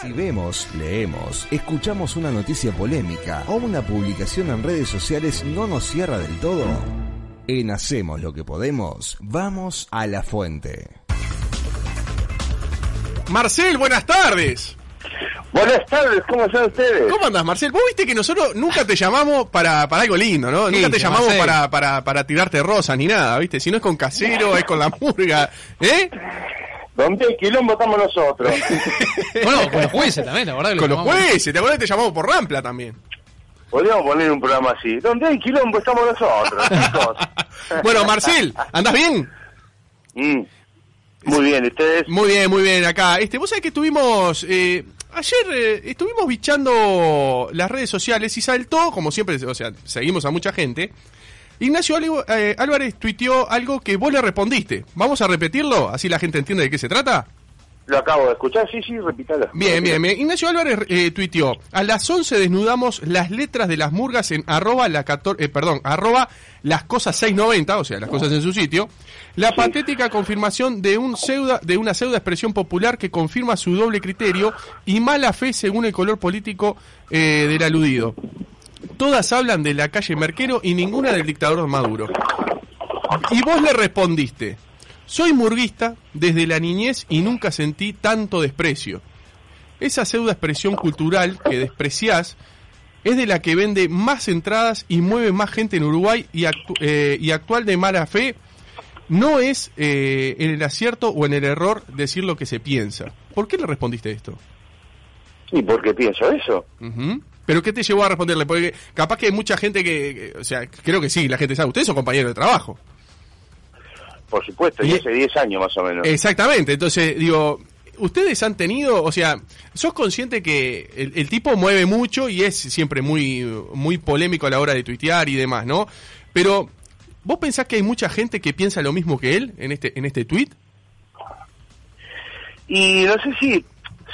Si vemos, leemos, escuchamos una noticia polémica o una publicación en redes sociales no nos cierra del todo, en Hacemos lo que podemos, vamos a la fuente. Marcel, buenas tardes. Buenas tardes, ¿cómo están ustedes? ¿Cómo andas, Marcel? Vos viste que nosotros nunca te llamamos para, para algo lindo, ¿no? Sí, nunca te llamamos para, para, para tirarte rosas ni nada, ¿viste? Si no es con casero, es con la murga, ¿eh? Donde hay quilombo estamos nosotros. Bueno, con los jueces también, la verdad. Con los jueces, ¿te acuerdas que te llamamos por Rampla también? Podríamos poner un programa así. Donde hay quilombo estamos nosotros, chicos. Bueno, Marcel, ¿andás bien? Mm. Muy bien, ¿y ustedes? Muy bien, muy bien, acá. Este, vos sabés que estuvimos, eh, ayer eh, estuvimos bichando las redes sociales y saltó, como siempre, o sea, seguimos a mucha gente. Ignacio eh, Álvarez tuiteó algo que vos le respondiste. ¿Vamos a repetirlo? Así la gente entiende de qué se trata. Lo acabo de escuchar, sí, sí, repítalo. Bien, bien, bien. Ignacio Álvarez eh, tuiteó, a las 11 desnudamos las letras de las murgas en arroba, la cator- eh, perdón, arroba las cosas 690, o sea, las cosas en su sitio, la patética confirmación de, un pseuda, de una pseudo expresión popular que confirma su doble criterio y mala fe según el color político eh, del aludido. Todas hablan de la calle Merquero y ninguna del dictador Maduro. Y vos le respondiste, soy murguista desde la niñez y nunca sentí tanto desprecio. Esa pseudo expresión cultural que despreciás es de la que vende más entradas y mueve más gente en Uruguay y, actu- eh, y actual de mala fe no es eh, en el acierto o en el error decir lo que se piensa. ¿Por qué le respondiste esto? ¿Y por qué pienso eso? ¿Pero qué te llevó a responderle? Porque capaz que hay mucha gente que, que- o sea, creo que sí, la gente sabe, ustedes son compañeros de trabajo. Por supuesto, y Y- hace 10 años más o menos. Exactamente, entonces digo, ustedes han tenido, o sea, sos consciente que el, el tipo mueve mucho y es siempre muy, muy polémico a la hora de tuitear y demás, ¿no? Pero, ¿vos pensás que hay mucha gente que piensa lo mismo que él en este, en este tuit? Y no sé si,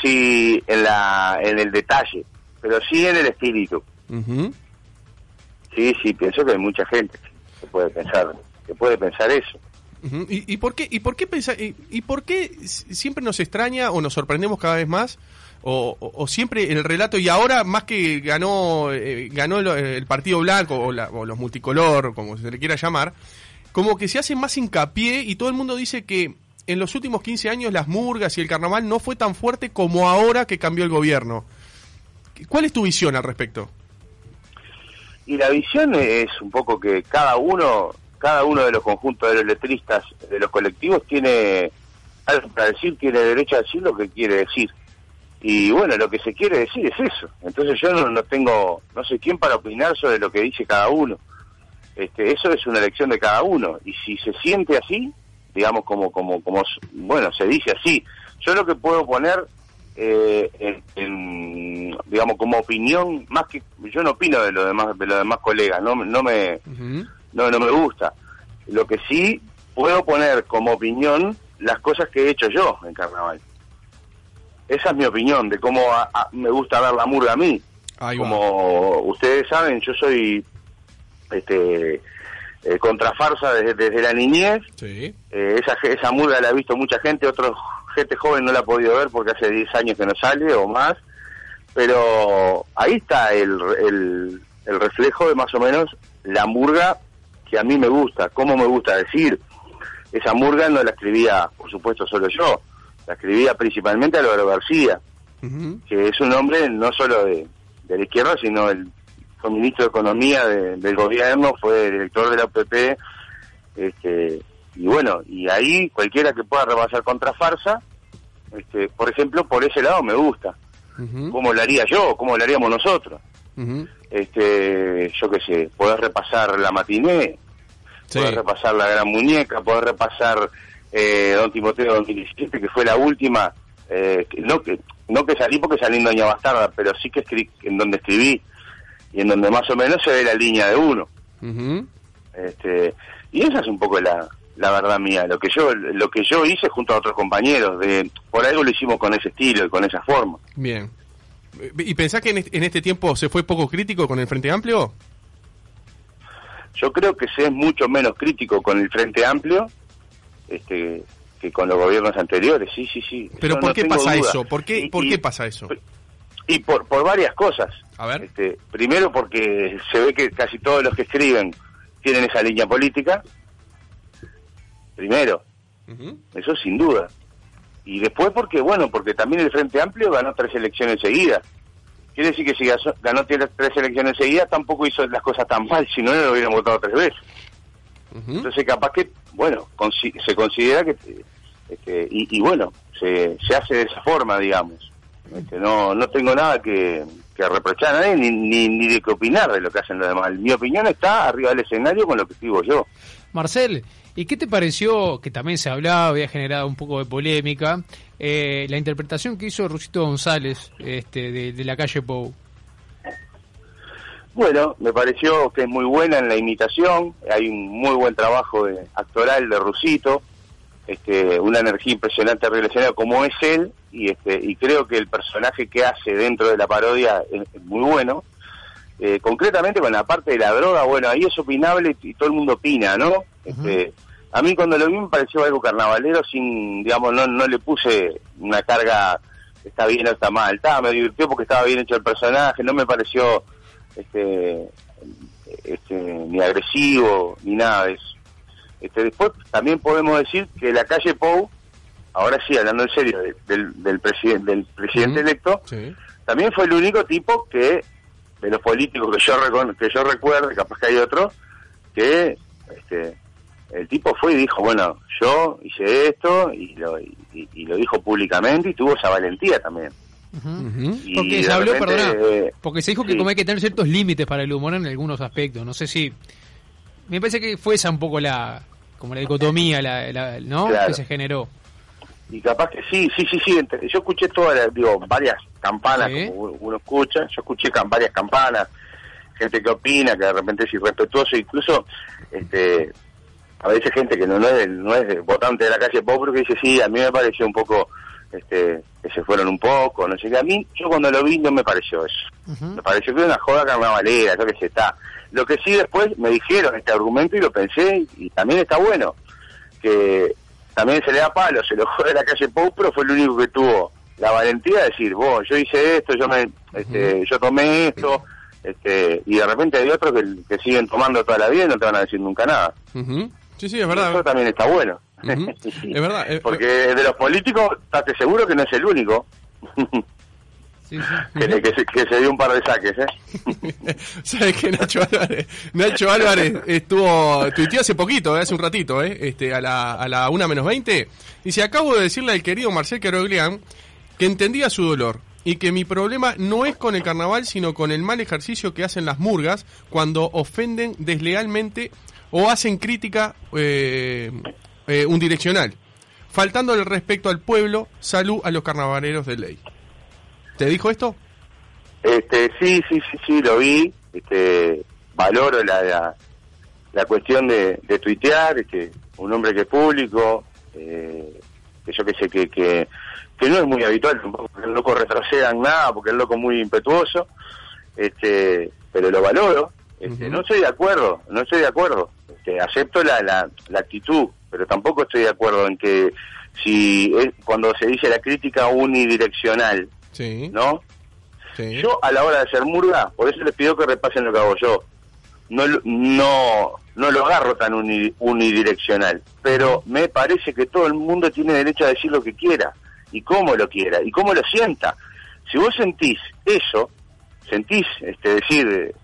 si en, la, en el detalle, pero sí en el espíritu. Sí, sí, pienso que hay mucha gente que puede pensar, que puede pensar eso. ¿Y, y por qué, y por qué pensa- y, y por qué siempre nos extraña o nos sorprendemos cada vez más? O, o- o siempre el relato, y ahora más que ganó eh, ganó el, el Partido Blanco o, la- o los multicolor, como se le quiera llamar, como que se hace más hincapié y todo el mundo dice que en los últimos 15 años las murgas y el carnaval no fue tan fuerte como ahora que cambió el gobierno. ¿Cuál es tu visión al respecto? Y la visión es un poco que cada uno, cada uno de los conjuntos de los letristas, de los colectivos, tiene algo para decir, tiene derecho a decir lo que quiere decir. Y bueno, lo que se quiere decir es eso. Entonces yo no, no tengo, no sé quién para opinar sobre lo que dice cada uno. Este, eso es una elección de cada uno. Y si se siente así, digamos como, como, como, bueno, se dice así. Yo lo que puedo poner eh, en, en, digamos como opinión más que yo no opino de los demás de los demás colegas no no me Ujú. no no me gusta lo que sí puedo poner como opinión las cosas que he hecho yo en carnaval esa es mi opinión de cómo a- a- me gusta ver la murga a mí Ahí va. como ustedes saben yo soy este eh, contrafarsa desde, desde la niñez Sí. eh, esa, esa murga la ha visto mucha gente, otro gente joven no la ha podido ver porque hace 10 años que no sale o más, pero ahí está el, el, el reflejo de más o menos la murga que a mí me gusta, cómo me gusta decir. Esa murga no la escribía, por supuesto, solo yo, la escribía principalmente Álvaro García, que es un hombre no solo de, de la izquierda, sino el fue ministro de Economía de- del gobierno, fue director de la OPP, este, y bueno, y ahí cualquiera que pueda repasar contra farsa, este, por ejemplo, por ese lado me gusta. Ujú. ¿Cómo lo haría yo? ¿Cómo lo haríamos nosotros? Este, yo qué sé, poder repasar la matiné, Sí. poder repasar la gran muñeca, poder repasar eh, Don Timoteo 2017, que fue la última, eh, que- no que no que salí porque salí en Doña Bastarda, pero sí que escribí, en donde escribí y en donde más o menos se ve la línea de uno. Ujú. Este, y esa es un poco la, la verdad mía, lo que yo lo que yo hice junto a otros compañeros, de por algo lo hicimos con ese estilo y con esa forma. Bien. ¿Y pensás que en este, tiempo se fue poco crítico con el Frente Amplio? Yo creo que se es mucho menos crítico con el Frente Amplio este, que con los gobiernos anteriores, sí, sí, sí. Pero ¿por no qué pasa duda. eso? ¿Por qué, Y- ¿por y- qué pasa eso? Y por, por varias cosas. A ver. Este, primero porque se ve que casi todos los que escriben tienen esa línea política. Primero, eso sin duda. Y después porque, bueno, porque también el Frente Amplio ganó tres elecciones seguidas. Quiere decir que si ganó tres elecciones seguidas tampoco hizo las cosas tan mal, si no, no lo hubieran votado tres veces. Entonces capaz que, bueno, consi- se considera que, este, y, y bueno, se, se hace de esa forma, digamos. Este, no, no tengo nada que, que reprochar a nadie, ni, ni, ni de que opinar de lo que hacen los demás. Mi opinión está arriba del escenario con lo que escribo yo. Marcel, ¿y qué te pareció, que también se hablaba, había generado un poco de polémica, eh, la interpretación que hizo Rusito González este, de, de la calle Pou? Bueno, me pareció que es muy buena en la imitación, hay un muy buen trabajo de, actoral de Rusito, este, una energía impresionante escenario como es él, y este, y creo que el personaje que hace dentro de la parodia es, muy bueno. Eh, concretamente con la parte de la droga, bueno, ahí es opinable y, y todo el mundo opina, ¿no? Este, a mí cuando lo vi me pareció algo carnavalero sin, digamos, no, no le puse una carga, está bien o está mal, estaba, me divirtió porque estaba bien hecho el personaje, no me pareció este, este, ni agresivo ni nada de eso. Este, después también podemos decir que la calle Pou, ahora sí hablando en serio de- del, del, presidente del presidente electo, Sí. también fue el único tipo que de los políticos que yo recon- que yo recuerde, capaz que hay otros, que este el tipo fue y dijo, bueno, yo hice esto y lo, y, y lo dijo públicamente y tuvo esa valentía también. Y Porque se habló, repente, perdona, eh, porque se dijo que como hay que tener ciertos límites para el humor en algunos aspectos. No sé si. Me parece que fue esa un poco la. como la dicotomía, la, la- ¿no? Claro. Que se generó. Y capaz que sí, sí, sí, sí. Yo escuché todas, las- digo, varias campanas, Sí. como uno- escucha. Yo escuché cam- varias campanas, gente que opina, que de repente es irrespetuoso, incluso, este, a veces gente que no, no es, no es votante de la calle Pop, pero que dice, sí, a mí me pareció un poco, este, que se fueron un poco, no sé qué. A mí, yo cuando lo vi no me pareció eso. Me pareció que era una joda carnavalera, yo que sé, está. Lo que sí después me dijeron este argumento y lo pensé y también está bueno, que también se le da palo, se lo jode la calle Pou, pero fue el único que tuvo la valentía de decir, vos, yo hice esto, yo me, este, yo tomé esto, este, y de repente hay otros que, que siguen tomando toda la vida y no te van a decir nunca nada. Ujú. Sí, sí, es Eso verdad. también está bueno. Es verdad. Porque de los políticos, estate seguro que no es el único Sí, sí. que, que se, que se dio un par de saques, ¿eh? ¿Sabes que Nacho Álvarez, Nacho Álvarez estuvo, tuiteó hace poquito, eh, hace un ratito, eh, este, a la, a la 1 menos 20? Dice, acabo de decirle al querido Marcel Caroglian que entendía su dolor y que mi problema no es con el carnaval, sino con el mal ejercicio que hacen las murgas cuando ofenden deslealmente o hacen crítica eh, eh, unidireccional, faltando el respeto al pueblo, salud a los carnavaleros de ley. ¿Te dijo esto? Este, sí, sí, sí, sí, lo vi. Este, valoro la, la, la cuestión de, de tuitear, este, un hombre que es público, eh, que yo que sé que, que, que no es muy habitual tampoco que el loco retroceda en nada, porque el loco es muy impetuoso, este, pero lo valoro. Este. No estoy de acuerdo, no estoy de acuerdo. Este, acepto la, la, la actitud, pero tampoco estoy de acuerdo en que si es, cuando se dice la crítica unidireccional, Sí. ¿no? sí. Yo a la hora de hacer murga, por eso les pido que repasen lo que hago yo. No, lo- no, no lo agarro tan uni- unidireccional, pero me parece que todo el mundo tiene derecho a decir lo que quiera y cómo lo quiera y cómo lo sienta. Si vos sentís eso, sentís este decir,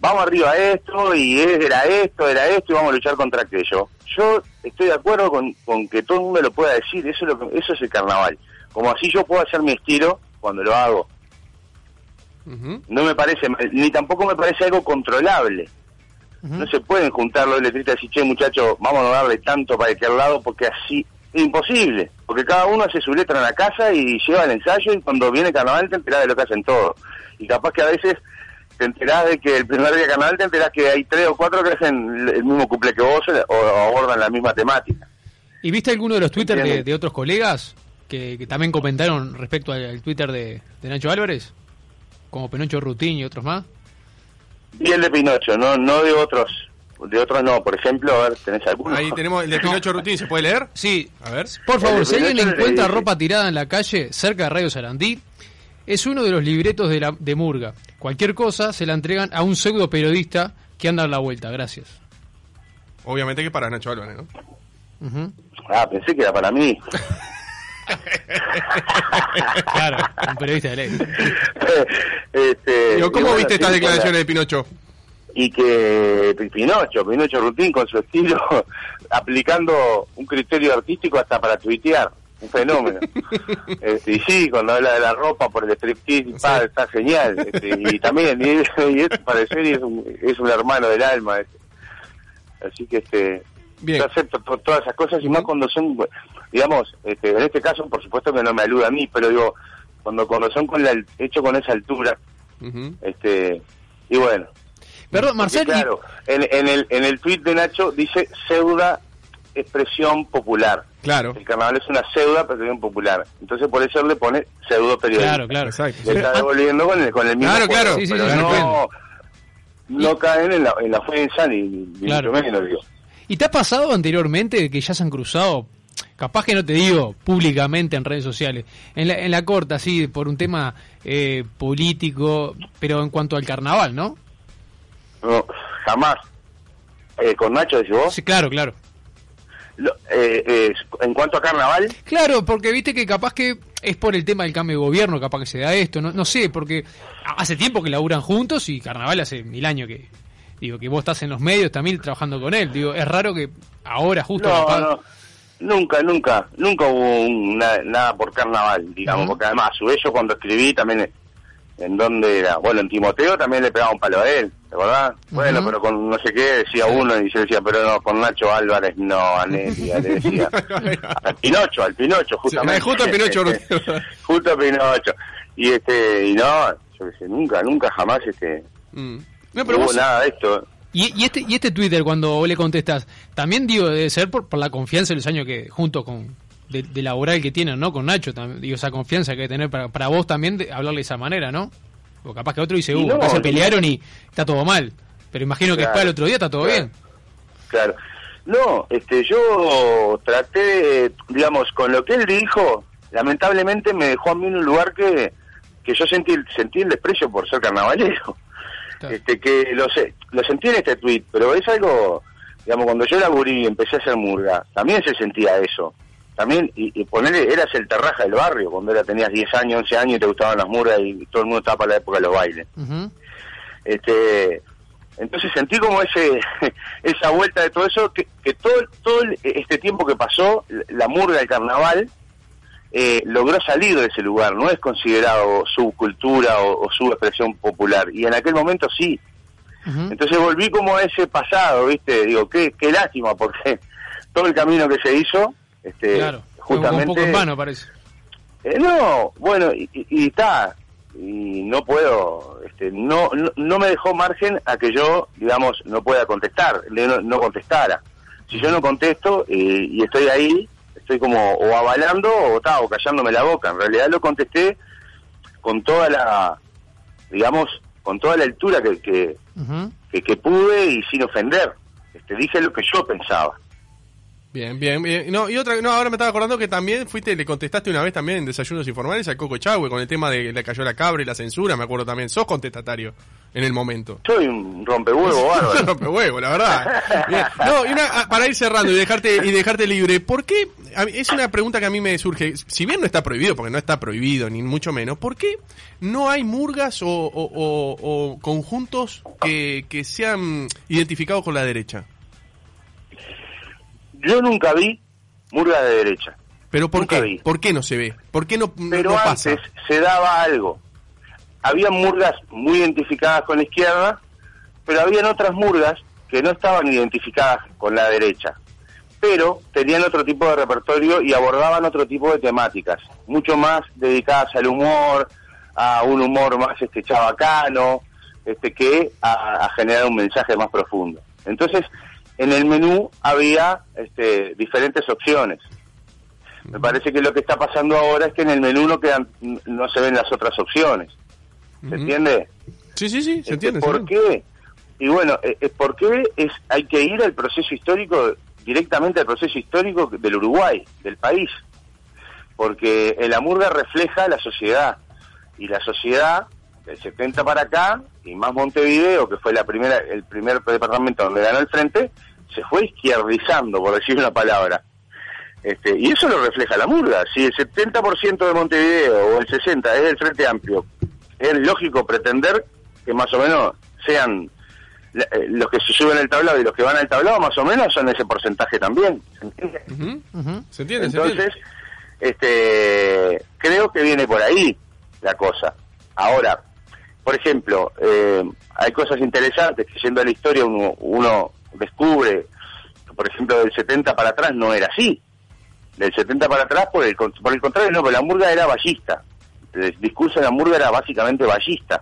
vamos arriba a esto y era esto, era esto y vamos a luchar contra aquello. Yo estoy de acuerdo con, con que todo el mundo lo pueda decir, eso es, lo que- eso es el carnaval. Como así yo puedo hacer mi estilo cuando lo hago no me parece, ni tampoco me parece algo controlable. No se pueden juntar los letristas y decir, che, muchachos, vamos a darle tanto para aquel lado, porque así es imposible. Porque cada uno hace su letra en la casa y lleva el ensayo, y cuando viene carnaval te enterás de lo que hacen todos. Y capaz que a veces te enterás de que el primer día de carnaval te enterás que hay tres o cuatro que hacen el mismo cumple que vos o, abordan la misma temática. ¿Y viste alguno de los Twitter de, de otros colegas que, que también comentaron respecto al, al Twitter de, de Nacho Álvarez? Como Penocho Rutín y otros más. Y el de Pinocho, no, no de otros de otros no. Por ejemplo, a ver, ¿tenés alguno? Ahí tenemos el de Pinocho Rutín, ¿se puede leer? Sí, A ver. por favor, si alguien encuentra ropa tirada en la calle cerca de Radio Sarandí, es uno de los libretos de, la, de Murga. Cualquier cosa se la entregan a un pseudo periodista que anda a la vuelta. Gracias. Obviamente que para Nacho Álvarez, ¿no? Ah, pensé que era para mí. Claro, un periodista de ley. este, Digo, ¿Cómo bueno, viste sí, estas declaraciones la- de Pinocho? Y que Pi- Pinocho, Pinocho Rutín con su estilo, aplicando un criterio artístico hasta para tuitear. Un fenómeno. Este, y sí, cuando habla de la ropa por el striptease, y pa, está genial. Este, y también, y, es- y es parecer y es un, es un hermano del alma. este. Así que este Bien. yo acepto to- todas esas cosas y más cuando son, digamos, este, en este caso por supuesto que no me aluda a mí, pero digo, cuando, cuando son con la, hecho con esa altura, Ujú. este y bueno. Perdón, Porque, Marcel, y- claro, en, en el en el tweet de Nacho dice pseuda expresión popular. Claro. El carnaval es una pseudo expresión popular. Entonces por eso le pone pseudo periodista. Claro, claro. Exacto. Le está devolviendo con el, con el mismo Claro, juego, claro. Sí, sí, pero sí, no, no caen en la, en la ofensa ni, ni Claro. mucho menos, digo. ¿Y te ha pasado anteriormente que ya se han cruzado? Capaz que no te digo públicamente en redes sociales, en la, en la corta, sí, por un tema eh, político, pero en cuanto al carnaval, ¿no? No, jamás. Eh, con Nacho, decís vos. Sí, claro, claro. Lo- eh, eh, en cuanto a carnaval, Claro, porque viste que capaz que es por el tema del cambio de gobierno, capaz que se da esto, no, no sé, porque hace tiempo que laburan juntos y carnaval hace mil años que, digo, que vos estás en los medios también trabajando con él, digo, es raro que ahora justo... no. Nunca, nunca, nunca hubo un- na- nada por carnaval, digamos, porque además, a su vez, yo cuando escribí también, en donde era, bueno, en Timoteo también le pegaba un palo a él, ¿te acordás? Bueno, Ujú. pero con no sé qué decía uno y yo decía, pero no, con Nacho Álvarez no, a Nelia, le decía. al Pinocho, al Pinocho, justamente. justo al Pinocho Rutín. justo a Pinocho. Y este, y no, yo sé, nunca, nunca jamás este, Mm. No pero vos, nada de esto. Y, y este y este Twitter cuando vos le contestas, también digo, debe ser por, por la confianza de los años que, junto con, de, de laboral que tienen, ¿no? Con Nacho, también, digo, esa confianza que hay que tener para, para vos también de hablarle de esa manera, ¿no? O capaz que otro dice, uh, no, se pelearon y está todo mal. Pero imagino que después al otro día está todo claro. bien. Claro. No, este, yo traté, digamos, con lo que él dijo, lamentablemente me dejó a mí en un lugar que, que yo sentí, sentí el desprecio por ser carnavalero. Claro. Este, que lo, sé, lo sentí en este tweet, pero es algo, digamos, cuando yo laburí y empecé a hacer murga, también se sentía eso. También, y, y ponerle, eras el terraja del barrio, cuando era, tenías 10 años, 11 años y te gustaban las murgas y todo el mundo estaba para la época de los bailes. Ujú. este entonces sentí como ese esa vuelta de todo eso que, que todo todo el- este tiempo que pasó la murga del carnaval eh, logró salir de ese lugar no es considerado su cultura o, o su expresión popular y en aquel momento sí entonces volví como a ese pasado viste digo qué qué lástima porque todo el camino que se hizo este Claro, fue un justamente poco en vano, parece. eh, no, bueno, y y- y está, y no puedo, este, no, no, no me dejó margen a que yo, digamos, no pueda contestar, no, no contestara. Si yo no contesto eh, y estoy ahí, estoy como o avalando o, ta, o callándome la boca. En realidad lo contesté con toda la, digamos, con toda la altura que, que, Ujú. que, que pude y sin ofender. Este, dije lo que yo pensaba. Bien, bien, bien. No, y otra, no, ahora me estaba acordando que también fuiste, le contestaste una vez también en Desayunos Informales al Coco Chagüe con el tema de le cayó la cabra y la censura, me acuerdo también. Sos contestatario en el momento. Soy un rompehuevo bárbaro. Rompehuevo, la verdad. Bien. No, y una, ah, para ir cerrando y dejarte y dejarte libre, ¿por qué? es una pregunta que a mí me surge. Si bien no está prohibido, porque no está prohibido, ni mucho menos, ¿por qué no hay murgas o, o- o- o conjuntos que, que sean identificados con la derecha? Yo nunca vi murga de derecha. ¿Pero por Nunca qué? vi. ¿Por qué no se ve? ¿Por qué no, no- pero no pasa? antes se daba algo. Había murgas muy identificadas con la izquierda, pero habían otras murgas que no estaban identificadas con la derecha, pero tenían otro tipo de repertorio y abordaban otro tipo de temáticas, mucho más dedicadas al humor, a un humor más este chabacano, este que a, a generar un mensaje más profundo. Entonces, en el menú había este, diferentes opciones. Me parece que lo que está pasando ahora es que en el menú no quedan, no se ven las otras opciones. ¿Se entiende? Sí, sí, sí, se Este, entiende. ¿Por qué? Y bueno, eh, eh, ¿por qué es, hay que ir al proceso histórico, directamente al proceso histórico del Uruguay, del país? Porque la murga refleja la sociedad, y la sociedad del 70 para acá, y más Montevideo, que fue la primera, el primer departamento donde ganó el frente, se fue izquierdizando, por decir una palabra. Este, y eso lo refleja la murga. Si el 70% de Montevideo o el 60% es del Frente Amplio, es lógico pretender que más o menos sean eh, los que se suben al tablado y los que van al tablado, más o menos son ese porcentaje también. ¿Se entiende? ¿Se entiende? Entonces, este, creo que viene por ahí la cosa. Ahora, por ejemplo, eh, hay cosas interesantes que siendo la historia uno, uno descubre, por ejemplo, del 70 para atrás no era así. Del 70 para atrás, por el, por el contrario, no, pero la murga era ballista. El discurso de la murga era básicamente ballista.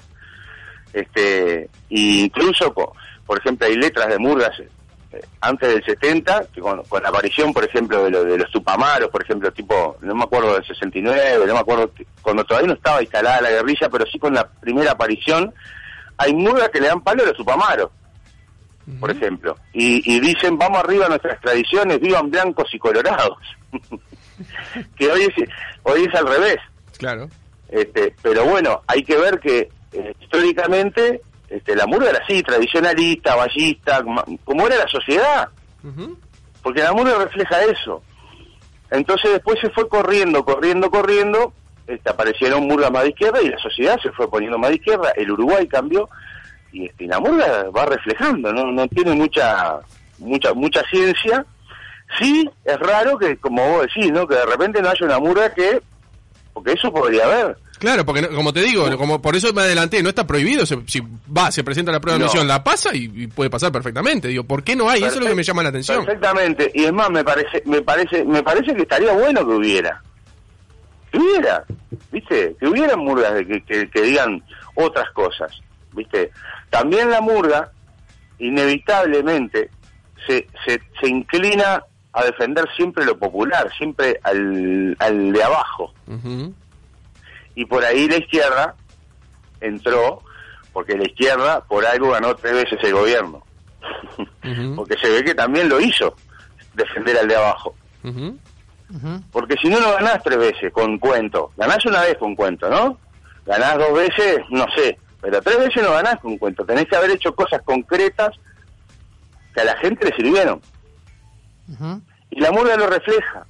Este, incluso, por ejemplo, hay letras de murgas eh, antes del 70, que con, la aparición, por ejemplo, de, de los tupamaros, por ejemplo, tipo, no me acuerdo del 69, no me acuerdo, cuando todavía no estaba instalada la guerrilla, pero sí con la primera aparición, hay murgas que le dan palo a los tupamaros por ejemplo, y, dicen vamos arriba a nuestras tradiciones, vivan blancos y colorados, que hoy es, hoy es al revés. Claro. Este, pero bueno, hay que ver que eh, históricamente este, la murga era así, tradicionalista, ballista, como era la sociedad, porque la murga refleja eso. Entonces después se fue corriendo, corriendo, corriendo, este, aparecieron murgas más de izquierda y la sociedad se fue poniendo más de izquierda, el Uruguay cambió, y este, la murga va reflejando, no, no tiene mucha, mucha, mucha ciencia. Sí, es raro que, como vos decís, ¿no? que de repente no haya una murga que, porque eso podría haber. Claro, porque como te digo, como por eso me adelanté, no está prohibido, si va, se presenta la prueba de admisión, la pasa y, puede pasar perfectamente. Digo, ¿por qué no hay? eso es lo que me llama la atención. Perfectamente, y es más, me parece, me parece, me parece que estaría bueno que hubiera. Que hubiera, ¿viste? Que hubiera murgas que, que, que digan otras cosas, ¿viste? También la murga, inevitablemente, se, se, inclina a defender siempre lo popular, siempre al, al de abajo. Y por ahí la izquierda entró, porque la izquierda por algo ganó tres veces el gobierno. porque se ve que también lo hizo, defender al de abajo. Porque si no, no ganás tres veces con cuento. Ganás una vez con cuento, ¿no? Ganás dos veces, no sé. Pero tres veces no ganás con cuento. Tenés que haber hecho cosas concretas que a la gente le sirvieron. Y la murga lo refleja.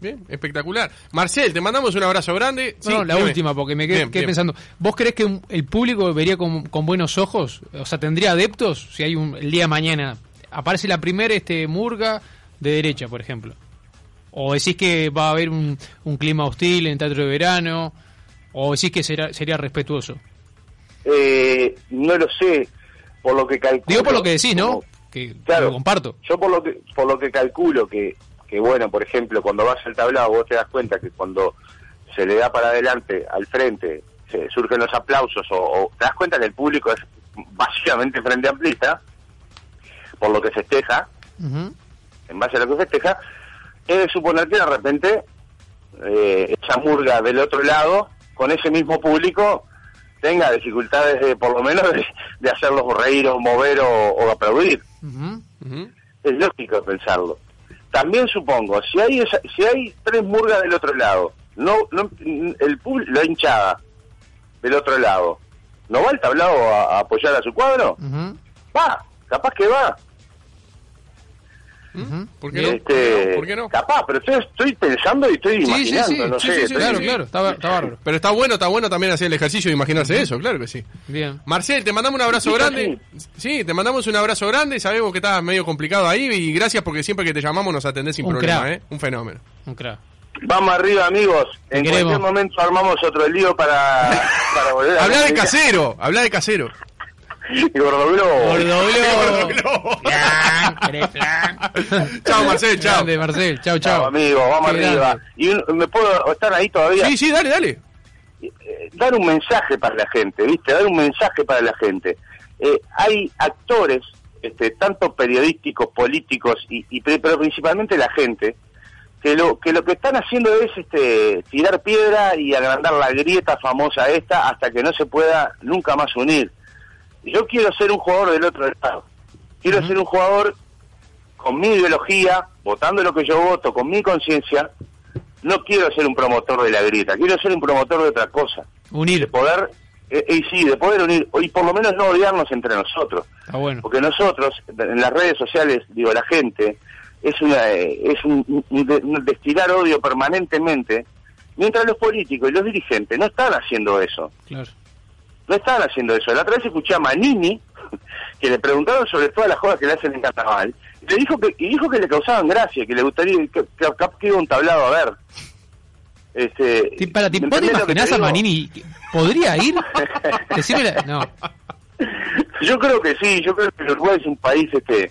Bien, espectacular. Marcel, te mandamos un abrazo grande. No, la última, porque me quedé, pensando. ¿Vos crees que el público vería con, buenos ojos? O sea, ¿tendría adeptos si hay un el día de mañana? Aparece la primera este murga de derecha, por ejemplo. ¿O decís que va a haber un, un clima hostil en Teatro de Verano? ¿O decís que será, sería respetuoso? Eh, no lo sé, por lo que calculo... Digo por lo que decís, ¿no? que claro, lo comparto. Yo por lo que, por lo que calculo que, que, bueno, por ejemplo, cuando vas al tablado vos te das cuenta que cuando se le da para adelante, al frente, se surgen los aplausos o, te das cuenta que el público es básicamente frente amplista, por lo que festeja, en base a lo que festeja, es de suponer que de repente eh, esa murga del otro lado con ese mismo público tenga dificultades de, por lo menos de, hacerlos reír o mover o, aplaudir. Es lógico pensarlo. También supongo, si hay si hay tres murgas del otro lado, no, no el la hinchada del otro lado, ¿no va el tablado a, apoyar a su cuadro? Va, capaz que va. ¿Por, qué no? Este, ¿Por qué no? Capaz, pero estoy, pensando y estoy imaginando, no sé. claro, claro, está, bárbaro. Pero está bueno, está bueno también hacer el ejercicio de imaginarse eso, claro que sí. Bien. Marcel, te mandamos un abrazo grande. Sí, te mandamos un abrazo grande, sabemos que estás medio complicado ahí y gracias porque siempre que te llamamos nos atendés sin problema, ¿eh? Un fenómeno. Un crack. Vamos arriba, amigos. En cualquier momento armamos otro lío para, para volver a Habla de casero, habla de casero. Gordoglobo. Gordoglobo. chao, Marcel, chao. Marcel, chao, chao. amigo, vamos arriba. ¿Y me puedo estar ahí todavía? Sí, sí, dale, dale. Eh, dar un mensaje para la gente, ¿viste? Dar un mensaje para la gente. Eh, hay actores, este, tanto periodísticos, políticos, y, y, pero principalmente la gente, que lo que lo que están haciendo es este tirar piedra y agrandar la grieta famosa esta hasta que no se pueda nunca más unir yo quiero ser un jugador del otro lado. Quiero ser un jugador con mi ideología, votando lo que yo voto, con mi conciencia. No quiero ser un promotor de la grieta, quiero ser un promotor de otra cosa. De Unir. poder, eh, y sí, de poder unir, y por lo menos no odiarnos entre nosotros. Está bueno. Porque nosotros, en las redes sociales, digo, la gente, es una eh, es un, de- un destilar odio permanentemente, mientras los políticos y los dirigentes no están haciendo eso. Claro. No están haciendo eso. La otra vez escuché a Manini, que le preguntaron sobre todas las jodas que le hacen en carnaval, y le dijo que, y dijo que le causaban gracia, que le gustaría, que, que, que iba un tablado a ver. Este, Ti- Para, ¿te, ¿me vos te imaginás a? Manini? ¿Podría ir? La- No. Yo creo que sí, yo creo que Uruguay es un país este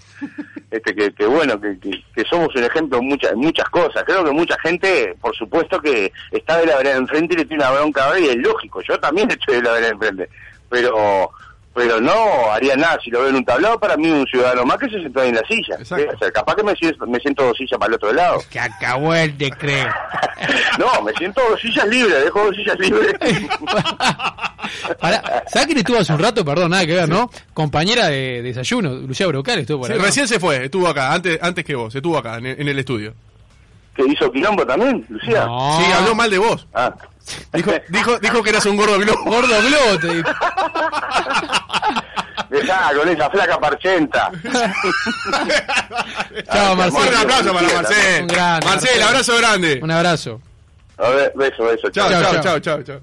este que, que bueno, que, que, que somos un ejemplo en muchas, muchas cosas. Creo que mucha gente, por supuesto que está de la vereda enfrente y le tiene una bronca ahora y es lógico, yo también estoy de la vereda enfrente. Pero pero no haría nada si lo veo en un tablado, para mí un ciudadano más que se sentó ahí en la silla. O sea, capaz que me, siento- me siento dos sillas para el otro lado. Que acabó el decreto. No, me siento dos sillas libres, dejo dos sillas libres. Pará, ¿Sabes quién estuvo hace un rato? Perdón, nada que ver, ¿no? Compañera de desayuno, Lucía Brocal estuvo por Sí, acá. recién se fue, estuvo acá, antes, antes que vos, estuvo acá en, en el estudio. que hizo quilombo también, Lucía. No. Sí, habló mal de vos. Ah. Dijo, dijo, dijo que eras un gordo globo. Gordo globo, te digo. Dejá con esa flaca parchenta. Chao, Un Marcelo. aplauso para Marcel. Un Marcel, Marcelo. abrazo grande. Un abrazo. A ver, beso, beso. Chao, chao. chao, chao. chao,